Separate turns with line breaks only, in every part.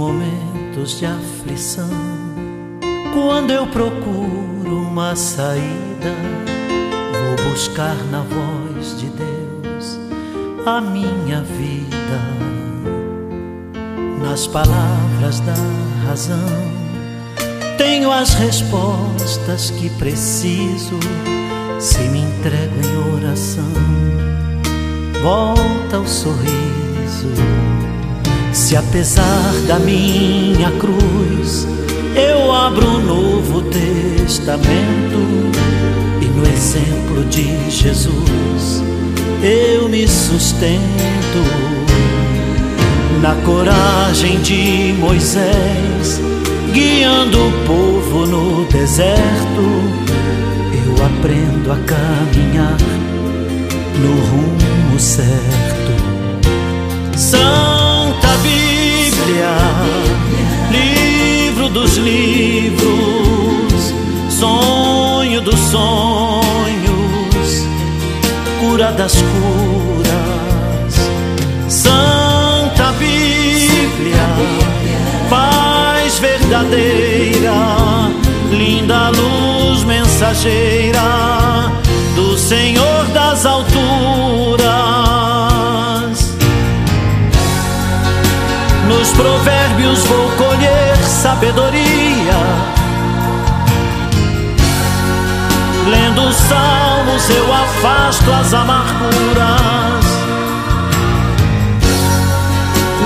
momentos de aflição, quando eu procuro uma saída, vou buscar na voz de Deus a minha vida, nas palavras da razão. Tenho as respostas que preciso se me entrego em oração. Volta o sorriso se apesar da minha cruz eu abro um novo testamento e no exemplo de Jesus eu me sustento na coragem de Moisés guiando o povo no deserto eu aprendo a caminhar no rumo certo. São Bíblia, livro dos livros, sonho dos sonhos, cura das curas, Santa Bíblia, paz verdadeira, linda luz mensageira do Senhor das alturas. Nos provérbios vou colher sabedoria. Lendo os salmos eu afasto as amarguras.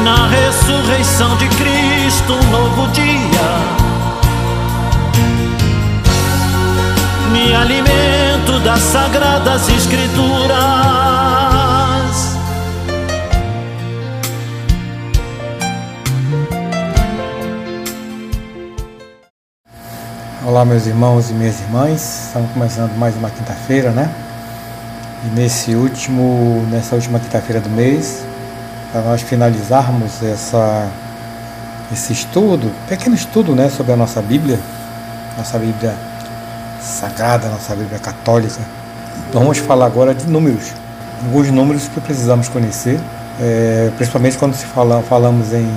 Na ressurreição de Cristo, um novo dia. Me alimento das sagradas escrituras.
Olá, meus irmãos e minhas irmãs. Estamos começando mais uma quinta-feira, né? E nesse último, nessa última quinta-feira do mês, para nós finalizarmos essa, esse estudo, pequeno estudo, né, sobre a nossa Bíblia, nossa Bíblia sagrada, nossa Bíblia católica. vamos falar agora de números, alguns números que precisamos conhecer, é, principalmente quando se fala, falamos em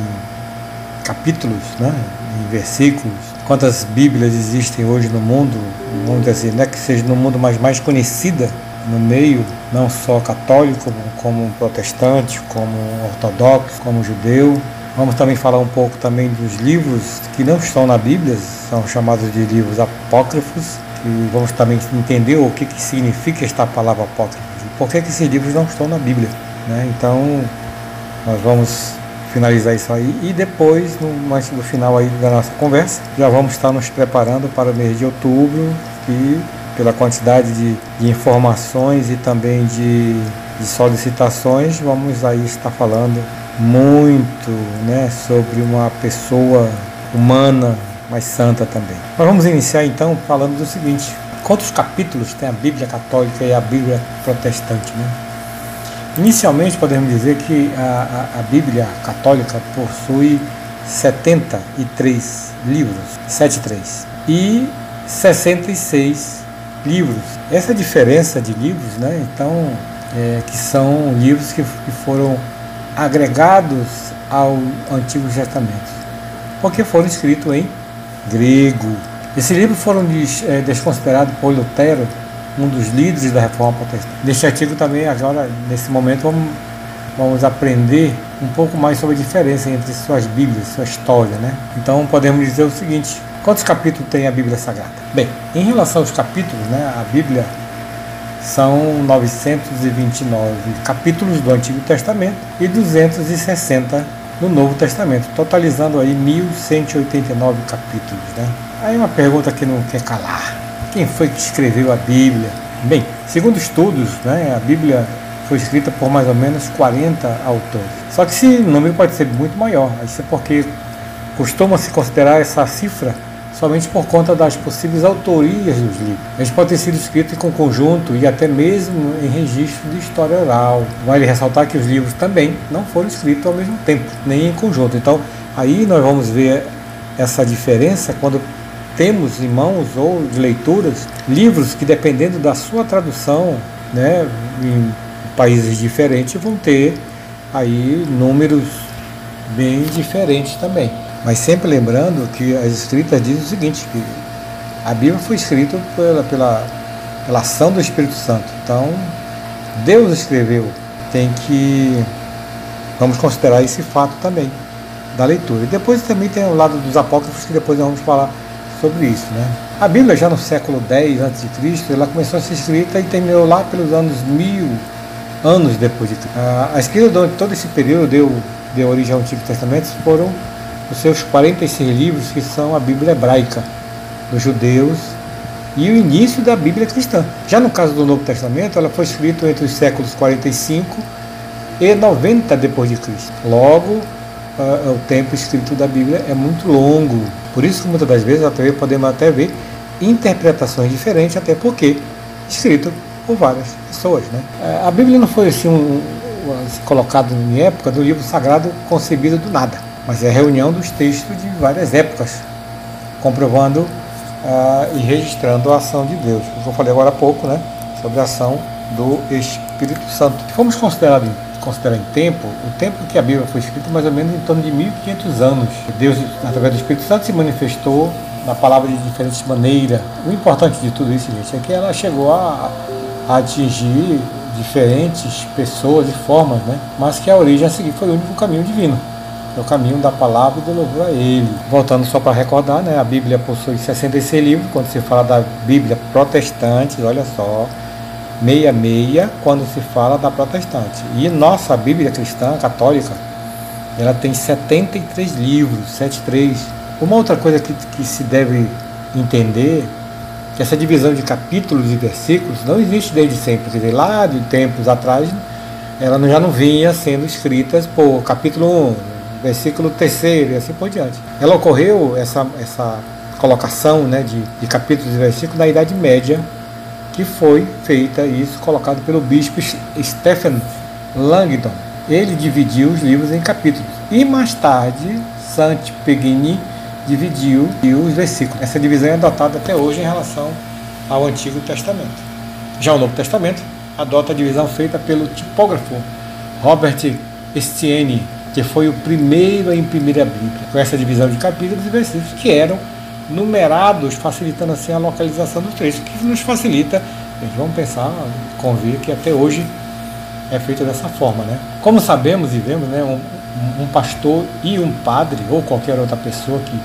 capítulos, né, em versículos, quantas Bíblias existem hoje no mundo, vamos dizer, né, que seja no mundo mais, mais conhecida no meio, não só católico, como protestante, como ortodoxo, como judeu. Vamos também falar um pouco também dos livros que não estão na Bíblia, são chamados de livros apócrifos, e vamos também entender o que, que significa esta palavra apócrifo, por que, que esses livros não estão na Bíblia. Né? Então, nós vamos finalizar isso aí e depois, no, no final aí da nossa conversa, já vamos estar nos preparando para o mês de outubro e pela quantidade de, de informações e também de, de, solicitações, vamos aí estar falando muito né, sobre uma pessoa humana, mas santa também. Mas vamos iniciar então falando do seguinte: quantos capítulos tem a Bíblia Católica e a Bíblia Protestante? Né? Inicialmente, podemos dizer que a, a, a Bíblia católica possui 73 livros, 73, e 66 livros. Essa diferença de livros, né, então, é, que são livros que, que foram agregados ao Antigo Testamento, porque foram escritos em grego. Esses livros foram des, é, desconsiderados por Lutero um dos líderes da reforma protestante. Neste artigo também, agora, nesse momento, vamos, vamos aprender um pouco mais sobre a diferença entre suas Bíblias, sua história, né? Então podemos dizer o seguinte: quantos capítulos tem a Bíblia Sagrada? Bem, em relação aos capítulos, né, a Bíblia são 929 capítulos do Antigo Testamento e 260 no Novo Testamento, totalizando aí 1189 capítulos, né? Aí uma pergunta que não quer calar. Quem foi que escreveu a Bíblia? Bem, segundo estudos, né, a Bíblia foi escrita por mais ou menos 40 autores. Só que esse número pode ser muito maior. Isso é porque costuma-se considerar essa cifra somente por conta das possíveis autorias dos livros. Eles podem ter sido escritos em conjunto e até mesmo em registro de história oral. Vale ressaltar que os livros também não foram escritos ao mesmo tempo, nem em conjunto. Então, aí nós vamos ver essa diferença quando temos em mãos ou de leituras livros que, dependendo da sua tradução, né, em países diferentes, vão ter aí números bem diferentes também. Mas sempre lembrando que as escritas dizem o seguinte, que a Bíblia foi escrita pela, pela, pela ação do Espírito Santo. Então, Deus escreveu. Tem que. Vamos considerar esse fato também da leitura. E depois também tem o lado dos apócrifos, que depois nós vamos falar sobre isso. Né? A Bíblia, já no século X a.C., ela começou a ser escrita e terminou lá pelos anos mil anos depois de Cristo. A escrita durante todo esse período deu, deu origem ao Antigo Testamento foram os seus 46 livros, que são a Bíblia hebraica dos judeus e o início da Bíblia cristã. Já no caso do Novo Testamento, ela foi escrita entre os séculos 45 e 90 depois de Cristo. Logo, uh, o tempo escrito da Bíblia é muito longo. Por isso muitas das vezes até podemos até ver interpretações diferentes, até porque escrito por várias pessoas. Né? Uh, a Bíblia não foi assim, um, colocada em época do livro sagrado concebido do nada, mas é a reunião dos textos de várias épocas, comprovando uh, e registrando a ação de Deus. Eu falei agora há pouco, né? Sobre a ação do Espírito Santo. Vamos considerar considerar em tempo, o tempo que a Bíblia foi escrita, mais ou menos em torno de 1500 anos. Deus, através do Espírito Santo, se manifestou na palavra de diferentes maneiras. O importante de tudo isso, gente, é que ela chegou a, a atingir diferentes pessoas e formas, né? mas que a origem a seguir foi o único caminho divino. É o caminho da palavra e do louvor a Ele. Voltando só para recordar, né? a Bíblia possui 66 livros. Quando se fala da Bíblia protestante, olha só, 66 quando se fala da protestante. E nossa Bíblia cristã católica, ela tem 73 livros, 73. Uma outra coisa que, que se deve entender que essa divisão de capítulos e versículos não existe desde sempre, quer dizer, lá de tempos atrás, ela já não vinha sendo escritas por capítulo 1, versículo 3 e assim por diante. Ela ocorreu, essa, essa colocação né, de, de capítulos e versículos na Idade Média, que foi feita isso colocado pelo bispo Stephen Langdon. Ele dividiu os livros em capítulos e mais tarde Saint Pegini dividiu os versículos. Essa divisão é adotada até hoje em relação ao Antigo Testamento. Já o Novo Testamento adota a divisão feita pelo tipógrafo Robert Estienne, que foi o primeiro a imprimir a Bíblia, com essa divisão de capítulos e versículos que eram numerados, facilitando assim a localização dos trechos, que nos facilita, vamos pensar, convir que até hoje é feito dessa forma. Né? Como sabemos e vemos, né, um, um pastor e um padre, ou qualquer outra pessoa que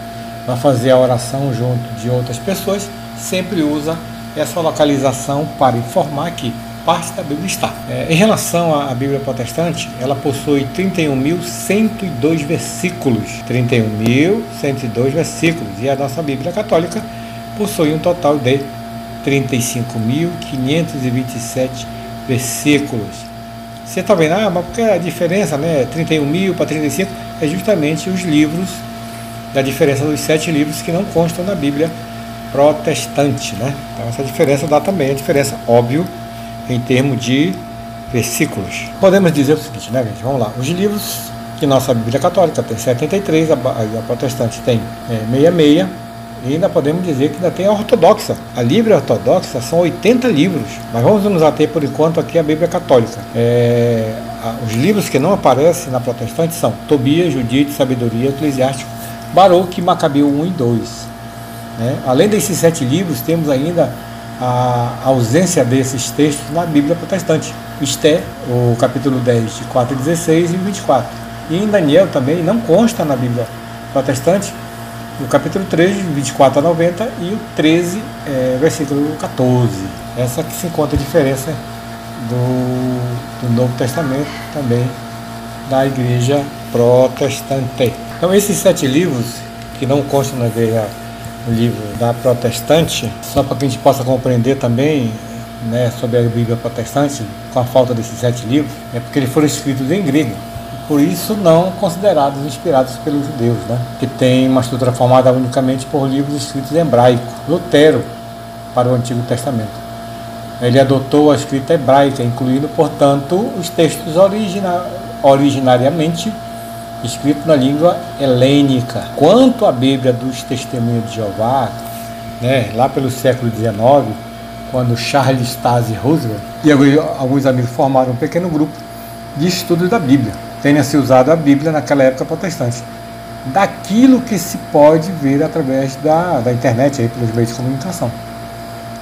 vai fazer a oração junto de outras pessoas, sempre usa essa localização para informar que parte da Bíblia está. É, em relação à Bíblia protestante, ela possui 31.102 versículos. 31.102 versículos. E a nossa Bíblia católica possui um total de 35.527 versículos. Você está vendo, ah, mas porque a diferença, né? 31 mil para 35 é justamente os livros, da diferença dos sete livros que não constam na Bíblia protestante, né? Então essa diferença dá também a diferença, óbvio, em termos de versículos. Podemos dizer o seguinte, né, gente? Vamos lá. Os livros que nossa Bíblia Católica tem 73, a, a protestante tem é, 66, e ainda podemos dizer que ainda tem a ortodoxa. A Bíblia ortodoxa são 80 livros, mas vamos nos ater por enquanto aqui a Bíblia Católica. É, a, os livros que não aparecem na protestante são Tobias, Judite, Sabedoria, Eclesiástico, Baruch, Macabeu 1 e 2. Né? Além desses sete livros, temos ainda a ausência desses textos na Bíblia protestante. Esté, o capítulo 10, de 4 a 16 e 24. E em Daniel também não consta na Bíblia protestante o capítulo 3, de 24 a 90 e o 13, é, versículo 14. Essa que se encontra a diferença do, do Novo Testamento também da igreja protestante. Então esses sete livros que não constam na igreja livro da protestante, só para que a gente possa compreender também né, sobre a Bíblia protestante, com a falta desses sete livros, é porque eles foram escritos em grego. Por isso, não considerados inspirados pelos judeus, né, que tem uma estrutura formada unicamente por livros escritos em hebraico. Lutero, para o Antigo Testamento. Ele adotou a escrita hebraica, incluindo, portanto, os textos origina originariamente escrito na língua helênica. Quanto à Bíblia dos Testemunhos de Jeová, né, lá pelo século XIX, quando Charles Stasi Roosevelt e alguns amigos formaram um pequeno grupo de estudos da Bíblia. tenha se usado a Bíblia naquela época protestante. Daquilo que se pode ver através da, da internet, aí, pelos meios de comunicação.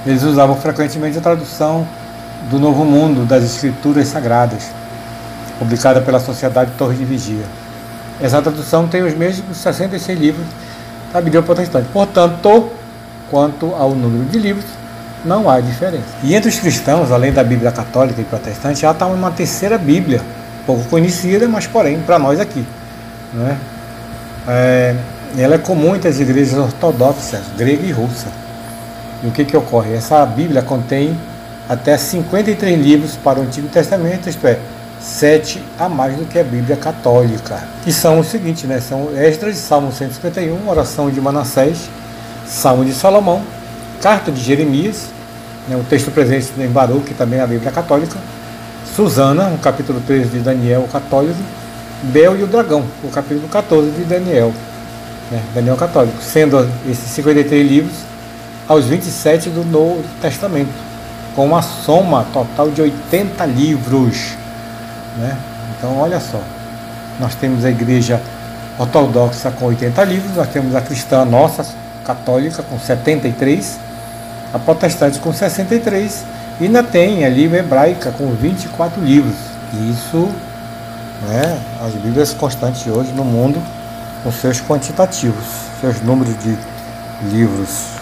Eles usavam frequentemente a tradução do Novo Mundo das Escrituras Sagradas, publicada pela Sociedade Torre de Vigia. Essa tradução tem os mesmos 66 livros da Bíblia Protestante. Portanto, quanto ao número de livros, não há diferença. E entre os cristãos, além da Bíblia católica e protestante, já está uma terceira Bíblia, pouco conhecida, mas porém para nós aqui. Né? É, ela é comum entre as igrejas ortodoxas, grega e russa. E o que, que ocorre? Essa Bíblia contém até 53 livros para o Antigo Testamento, isto é, sete a mais do que a Bíblia católica, que são os seguintes, né? São Esdras, Salmo 151, oração de Manassés, Salmo de Salomão, carta de Jeremias, né? o texto presente em Baruch, que também é a Bíblia católica, Susana, o capítulo 13 de Daniel, o católico, Bel e o dragão, o capítulo 14 de Daniel, né? Daniel católico, sendo esses 53 livros aos 27 do Novo Testamento, com uma soma total de 80 livros. Né? Então, olha só, nós temos a igreja ortodoxa com 80 livros, nós temos a cristã nossa, católica, com 73, a protestante com 63, e ainda tem a Bíblia hebraica com 24 livros. Isso, né, as Bíblias constantes hoje no mundo, com seus quantitativos, seus números de livros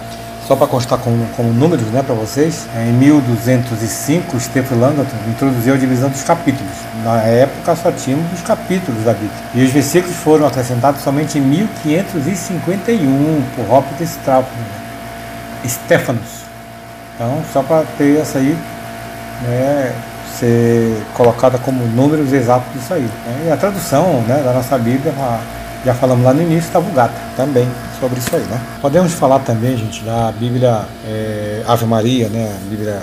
só para constar como, como números né, para vocês, em 1205, Stephen Langton introduziu a divisão dos capítulos. Na época só tínhamos os capítulos da Bíblia. E os versículos foram acrescentados somente em 1551 por Robert Strauss, Stephanus. Então, só para ter essa aí, né, ser colocada como números exatos disso aí. Né? E a tradução né, da nossa Bíblia, já falamos lá no início, está Vulgata também sobre isso aí, né? Podemos falar também, gente, da Bíblia é, Ave Maria, né? A Bíblia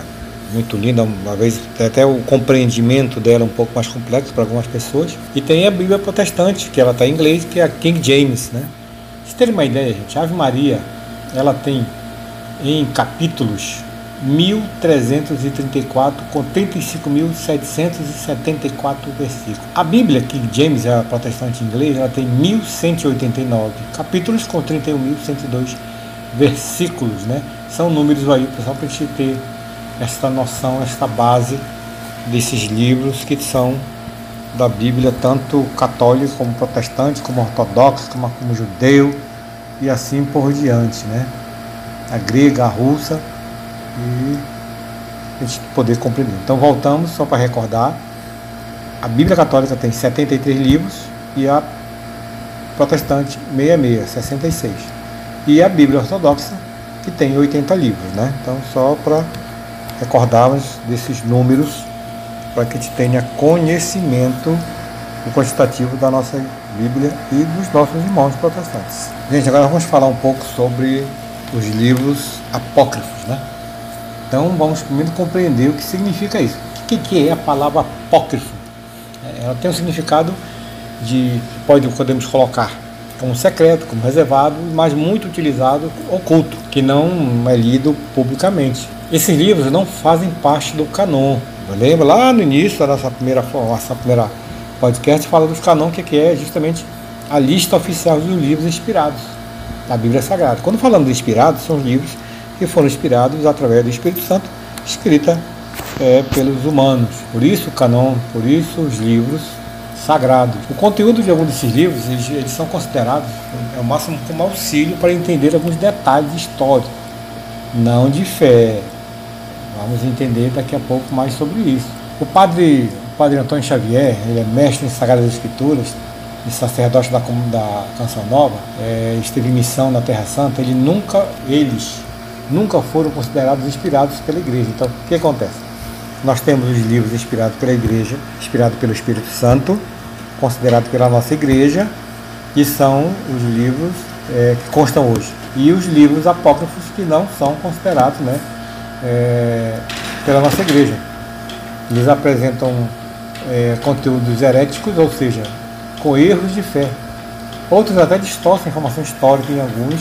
muito linda, uma vez até o compreendimento dela um pouco mais complexo para algumas pessoas. E tem a Bíblia protestante, que ela está em inglês, que é a King James, né? Se terem uma ideia, gente, a Ave Maria, ela tem em capítulos 1334 com 35.774 versículos. A Bíblia, que James é a protestante inglês, ela tem 1189 capítulos com 31.102 versículos, né? São números aí, pessoal, para a gente ter esta noção, esta base desses livros que são da Bíblia, tanto católico como protestante, como ortodoxo, como, como judeu e assim por diante, né? A grega, a russa e a gente poder compreender. Então voltamos só para recordar. A Bíblia Católica tem 73 livros e a protestante 66, 66. E a Bíblia Ortodoxa que tem 80 livros, né? Então só para recordarmos desses números para que a gente tenha conhecimento o quantitativo da nossa Bíblia e dos nossos irmãos protestantes. Gente, agora vamos falar um pouco sobre os livros apócrifos, né? Então vamos primeiro compreender o que significa isso. O que, é a palavra apócrifo? É, ela tem um significado de, pode, podemos colocar como secreto, como reservado, mas muito utilizado oculto, que não é lido publicamente. Esses livros não fazem parte do canon. Lembra lá no início da nossa primeira, nossa primeira podcast, fala dos canon, que é justamente a lista oficial dos livros inspirados da Bíblia Sagrada. Quando falamos de inspirados, são os livros que foram inspirados através do Espírito Santo, escrita é, pelos humanos. Por isso o canon, por isso os livros sagrados. O conteúdo de alguns desses livros, eles, eles são considerados é o máximo como auxílio para entender alguns detalhes históricos, não de fé. Vamos entender daqui a pouco mais sobre isso. O padre, o padre Antônio Xavier, ele é mestre em Sagradas Escrituras, e sacerdote da, da Canção Nova, é, esteve em missão na Terra Santa, ele nunca, eles nunca foram considerados inspirados pela igreja. Então, o que acontece? Nós temos os livros inspirados pela igreja, inspirados pelo Espírito Santo, considerados pela nossa igreja, que são os livros é, que constam hoje. E os livros apócrifos que não são considerados né, é, pela nossa igreja. Eles apresentam é, conteúdos heréticos, ou seja, com erros de fé. Outros até distorcem a informação histórica em alguns,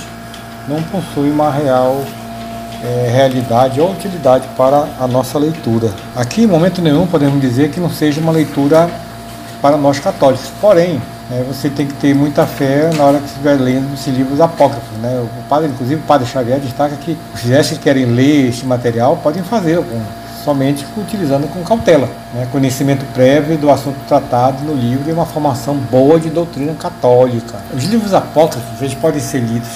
não possuem uma real é, realidade ou utilidade para a nossa leitura. Aqui, em momento nenhum, podemos dizer que não seja uma leitura para nós católicos. Porém, né, você tem que ter muita fé na hora que estiver lendo esses livros apócrifos. Né? O padre, inclusive, o padre Xavier destaca que os gestos que querem ler este material podem fazer com, somente utilizando com cautela. Né? Conhecimento prévio do assunto tratado no livro e uma formação boa de doutrina católica. Os livros apócrifos eles podem ser lidos,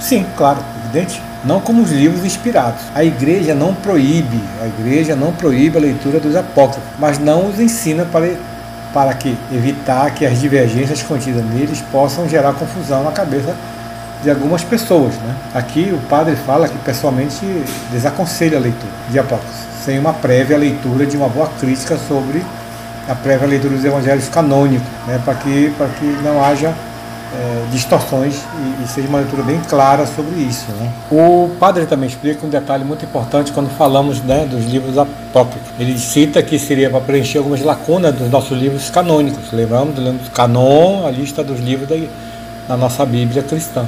sim, claro, evidente, não como os livros inspirados. A igreja não proíbe, a igreja não proíbe a leitura dos apócrifos, mas não os ensina para para que evitar que as divergências contidas neles possam gerar confusão na cabeça de algumas pessoas. Né? Aqui o padre fala que pessoalmente desaconselha a leitura de Apócrifos, sem uma prévia leitura de uma boa crítica sobre a prévia leitura dos evangelhos canônicos, né? para que, que não haja é, distorções e, e, seja uma leitura bem clara sobre isso. Né? O padre também explica um detalhe muito importante quando falamos né, dos livros apócrifos. Ele cita que seria para preencher algumas lacunas dos nossos livros canônicos. Lembramos do canon, a lista dos livros da, da nossa Bíblia cristã,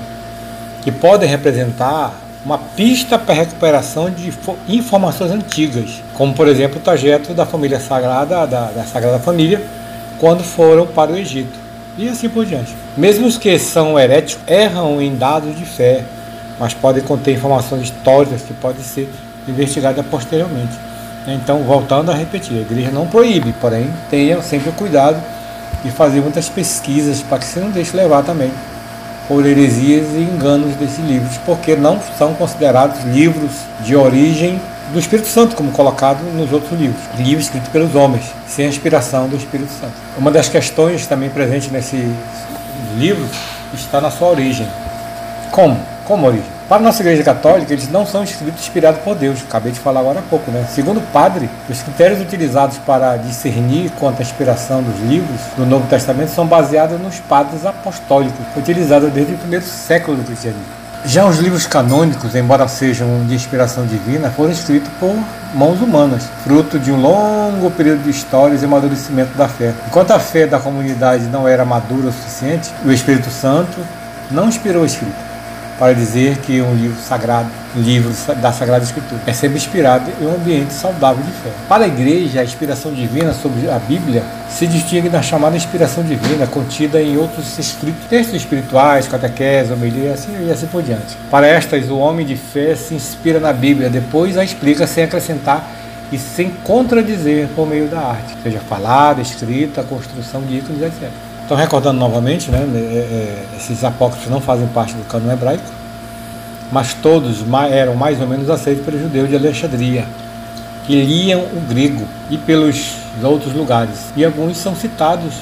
que podem representar uma pista para a recuperação de informações antigas, como por exemplo o trajeto da família sagrada, da, da Sagrada Família, quando foram para o Egito e assim por diante. Mesmo os que são heréticos erram em dados de fé, mas podem conter informações históricas que podem ser investigadas posteriormente. Então, voltando a repetir, a igreja não proíbe, porém, tenha sempre o cuidado de fazer muitas pesquisas para que você não deixe levar também por heresias e enganos desses livros, porque não são considerados livros de origem do Espírito Santo, como colocado nos outros livros, livros escritos pelos homens, sem a inspiração do Espírito Santo. Uma das questões também presentes nesse livro está na sua origem. Como? Como origem? Para a nossa Igreja Católica, eles não são escritos inspirados por Deus. Acabei de falar agora há pouco, né? Segundo o padre, os critérios utilizados para discernir quanto à inspiração dos livros do Novo Testamento são baseados nos padres apostólicos, utilizados desde o primeiro século do cristianismo. Já os livros canônicos, embora sejam de inspiração divina, foram escritos por mãos humanas, fruto de um longo período de histórias e amadurecimento da fé. Enquanto a fé da comunidade não era madura o suficiente, o Espírito Santo não inspirou a escrita para dizer que um livro sagrado, livro da Sagrada Escritura, é sempre inspirado em um ambiente saudável de fé. Para a igreja, a inspiração divina sobre a Bíblia se distingue da chamada inspiração divina contida em outros escritos, textos espirituais, catequese, homilia assim, e assim por diante. Para estas, o homem de fé se inspira na Bíblia, depois a explica sem acrescentar e sem contradizer por meio da arte, seja falada, escrita, construção de ícones, etc. Então, recordando novamente, né, é, é, esses apócrifos não fazem parte do cano hebraico, mas todos eram mais ou menos aceitos pelos judeus de Alexandria, que liam o grego e pelos outros lugares. E alguns são citados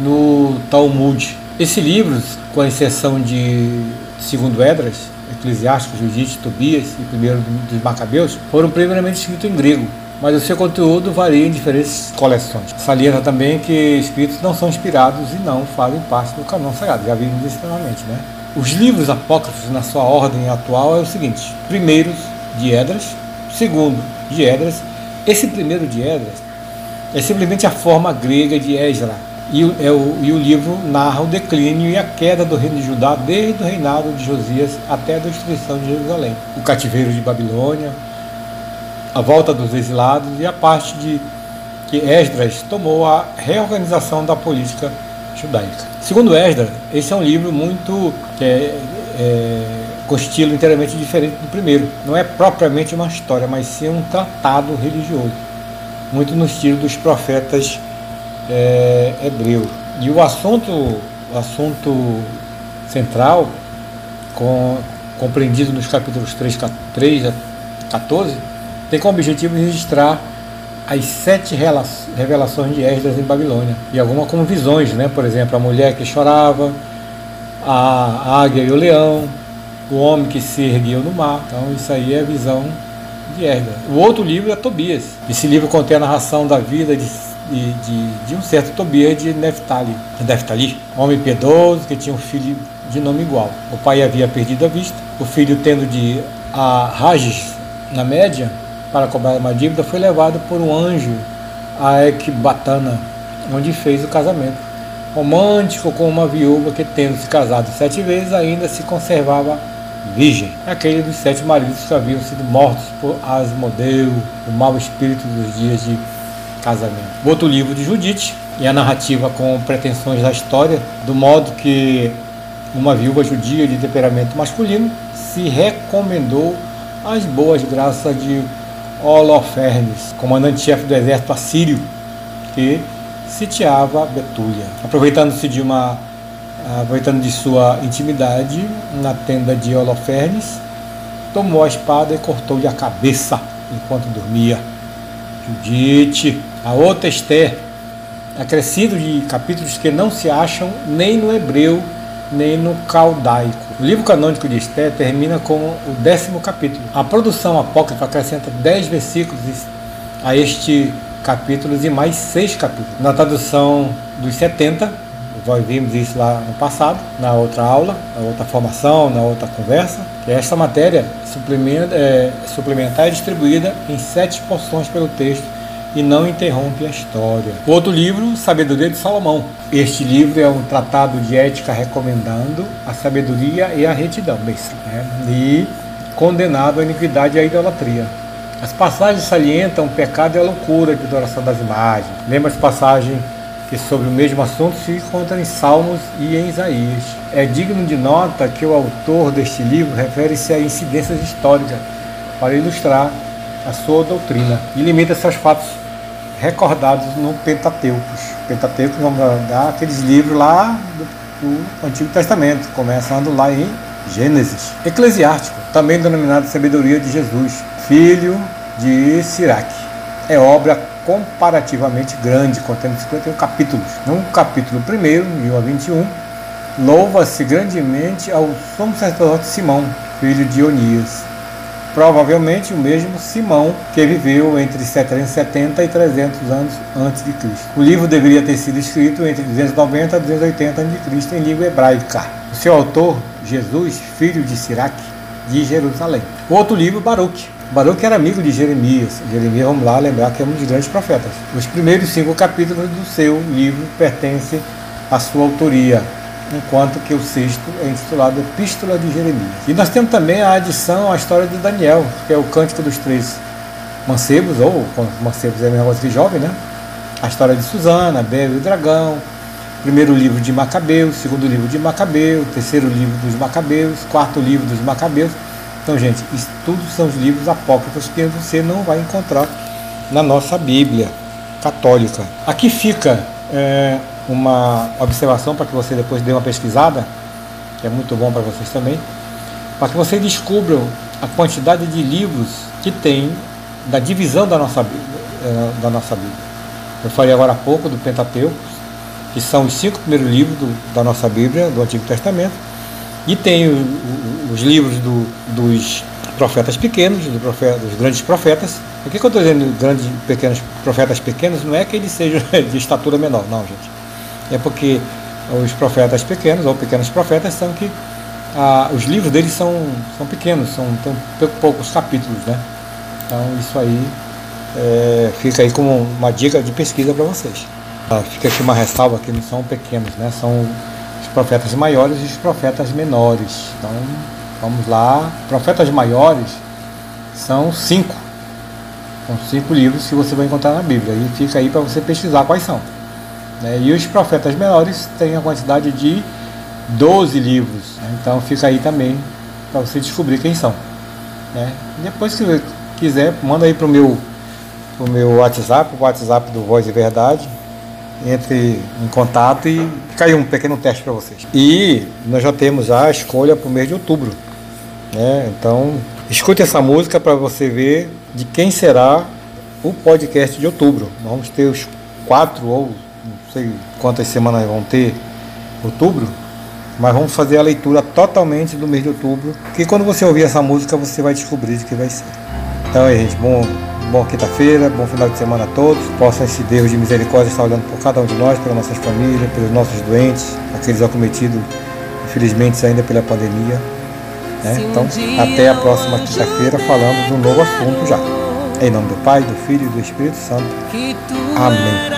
no Talmud. Esses livros, com exceção de segundo Edras, Eclesiásticos, Judite, Tobias e primeiro dos Macabeus, foram primeiramente escritos em grego mas o seu conteúdo varia em diferentes coleções. Salienta também que espíritos não são inspirados e não fazem parte do canon sagrado, já vimos isso anteriormente, né? Os livros apócrifos, na sua ordem atual, é o seguinte: primeiro de Edras, segundo de Edras. Esse primeiro de Edras é simplesmente a forma grega de Esdra, e, é o, e o livro narra o declínio e a queda do reino de Judá desde o reinado de Josias até a destruição de Jerusalém. O cativeiro de Babilônia, a volta dos exilados e a parte de que Esdras tomou a reorganização da política judaica. Segundo Esdras, esse é um livro muito é, é, com estilo inteiramente diferente do primeiro. Não é propriamente uma história, mas sim um tratado religioso, muito no estilo dos profetas é, hebreus. E o assunto, o assunto central, com, compreendido nos capítulos 3, 3 a 14, tem como objetivo registrar as sete revelações de Esdras em Babilônia. E algumas como visões, né? por exemplo, a mulher que chorava, a águia e o leão, o homem que se ergueu no mar. Então, isso aí é a visão de Esdras. O outro livro é Tobias. Esse livro contém a narração da vida de, de, de, de um certo Tobias de Neftali, Neftali, homem piedoso que tinha um filho de nome igual. O pai havia perdido a vista, o filho tendo de a Rages, na média, para cobrar uma dívida, foi levado por um anjo a Ecbatana, onde fez o casamento. Romântico com uma viúva que, tendo se casado sete vezes, ainda se conservava virgem. Aquele dos sete maridos que haviam sido mortos por Asmodeu, o mau espírito dos dias de casamento. Outro livro de Judite, e a narrativa com pretensões da história, do modo que uma viúva judia de temperamento masculino se recomendou às boas graças de Holofernes, comandante-chefe do exército assírio, que sitiava Betúlia. Aproveitando-se de uma aproveitando de sua intimidade na tenda de Holofernes, tomou a espada e cortou-lhe a cabeça enquanto dormia. Judite, a outra Esther, acrescido de capítulos que não se acham nem no hebreu nem no caldaico. O livro canônico de Esther termina com o décimo capítulo. A produção apócrifa acrescenta dez versículos a este capítulo e mais seis capítulos. Na tradução dos 70, nós vimos isso lá no passado, na outra aula, na outra formação, na outra conversa, esta matéria suplementa, é, suplementar é distribuída em sete porções pelo texto e não interrompe a história. Outro livro, Sabedoria de Salomão. Este livro é um tratado de ética recomendando a sabedoria e a retidão, né? e condenado a iniquidade e a idolatria. As passagens salientam o pecado e a loucura de adoração das imagens. Lembra as passagens que sobre o mesmo assunto se encontram em Salmos e em Isaías. É digno de nota que o autor deste livro refere-se a incidências históricas para ilustrar a sua doutrina e limita-se aos fatos recordados no Pentateuco. Pentateuco, vamos dar aqueles livros lá do, do, Antigo Testamento, começando lá em Gênesis. Eclesiástico, também denominado Sabedoria de Jesus, filho de Siraque. É obra comparativamente grande, contendo 51 capítulos. No capítulo 1, de 1 a 21, louva-se grandemente ao sumo sacerdote Simão, filho de Onias provavelmente o mesmo Simão que viveu entre 770 e 300 anos antes de Cristo. O livro deveria ter sido escrito entre 290 e 280 a.C. em língua hebraica. O seu autor, Jesus, filho de Siraque, de Jerusalém. Outro livro, Baruch. Baruch era amigo de Jeremias. Jeremias, vamos lá lembrar que é um dos grandes profetas. Os primeiros cinco capítulos do seu livro pertencem à sua autoria enquanto que o sexto é intitulado Epístola de Jeremias. E nós temos também a adição à história de Daniel, que é o Cântico dos Três Mancebos, ou Mancebos é a coisa que jovem, né? A história de Susana, Bel e o Dragão, primeiro livro de Macabeus, segundo livro de Macabeus, terceiro livro dos Macabeus, quarto livro dos Macabeus. Então, gente, isso tudo são os livros apócrifos que você não vai encontrar na nossa Bíblia católica. Aqui fica é, uma observação para que você depois dê uma pesquisada, que é muito bom para vocês também, para que vocês descubram a quantidade de livros que tem da divisão da nossa. Eh, da nossa Bíblia. Eu falei agora há pouco do Pentateuco, que são os cinco primeiros livros do, da nossa Bíblia, do Antigo Testamento, e tem o, o, os livros do, dos profetas pequenos, do profeta, dos grandes profetas. O que, que eu estou dizendo grandes pequenos profetas pequenos? Não é que eles sejam de estatura menor, não, gente é porque os profetas pequenos, ou pequenos profetas, são que ah, os livros deles são, são pequenos, são, tem poucos capítulos, né? Então isso aí é, fica aí como uma dica de pesquisa para vocês. Ah, fica aqui uma ressalva que não são pequenos, né? São os profetas maiores e os profetas menores. Então vamos lá. Profetas maiores são cinco. São cinco livros que você vai encontrar na Bíblia. E fica aí para você pesquisar quais são. Né? E os profetas menores têm a quantidade de 12 livros. Né? Então fica aí também para você descobrir quem são. Né? Depois, você quiser, manda aí para o meu, pro meu WhatsApp, o WhatsApp do Voz e Verdade. Entre em contato e caiu um pequeno teste para vocês. E nós já temos a escolha para o mês de outubro. Né? Então, escute essa música para você ver de quem será o podcast de outubro. Vamos ter os quatro ou sei quantas semanas vão ter, outubro, mas vamos fazer a leitura totalmente do mês de outubro, que quando você ouvir essa música você vai descobrir de que vai ser. Então é gente, bom, bom quinta-feira, bom final de semana a todos, possa esse Deus de misericórdia estar olhando por cada um de nós, pelas nossas famílias, pelos nossos doentes, aqueles acometidos, infelizmente ainda pela pandemia. Né? Então, até a próxima quinta-feira falando de um novo assunto já. Em nome do Pai, do Filho e do Espírito Santo. Amém.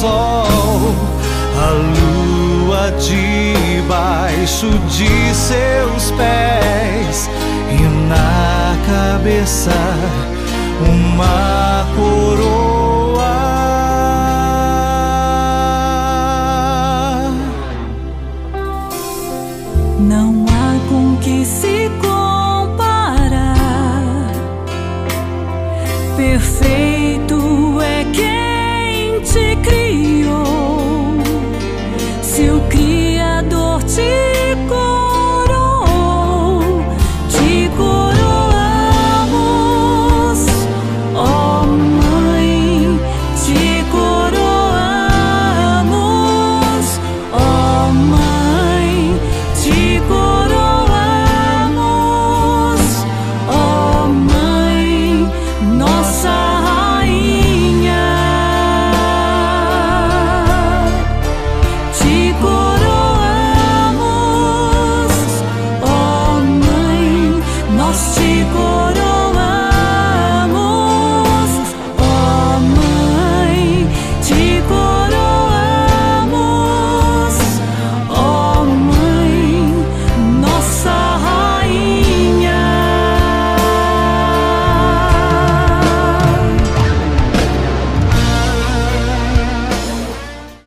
Sol, a lua debaixo de seus pés e na cabeça uma coroa.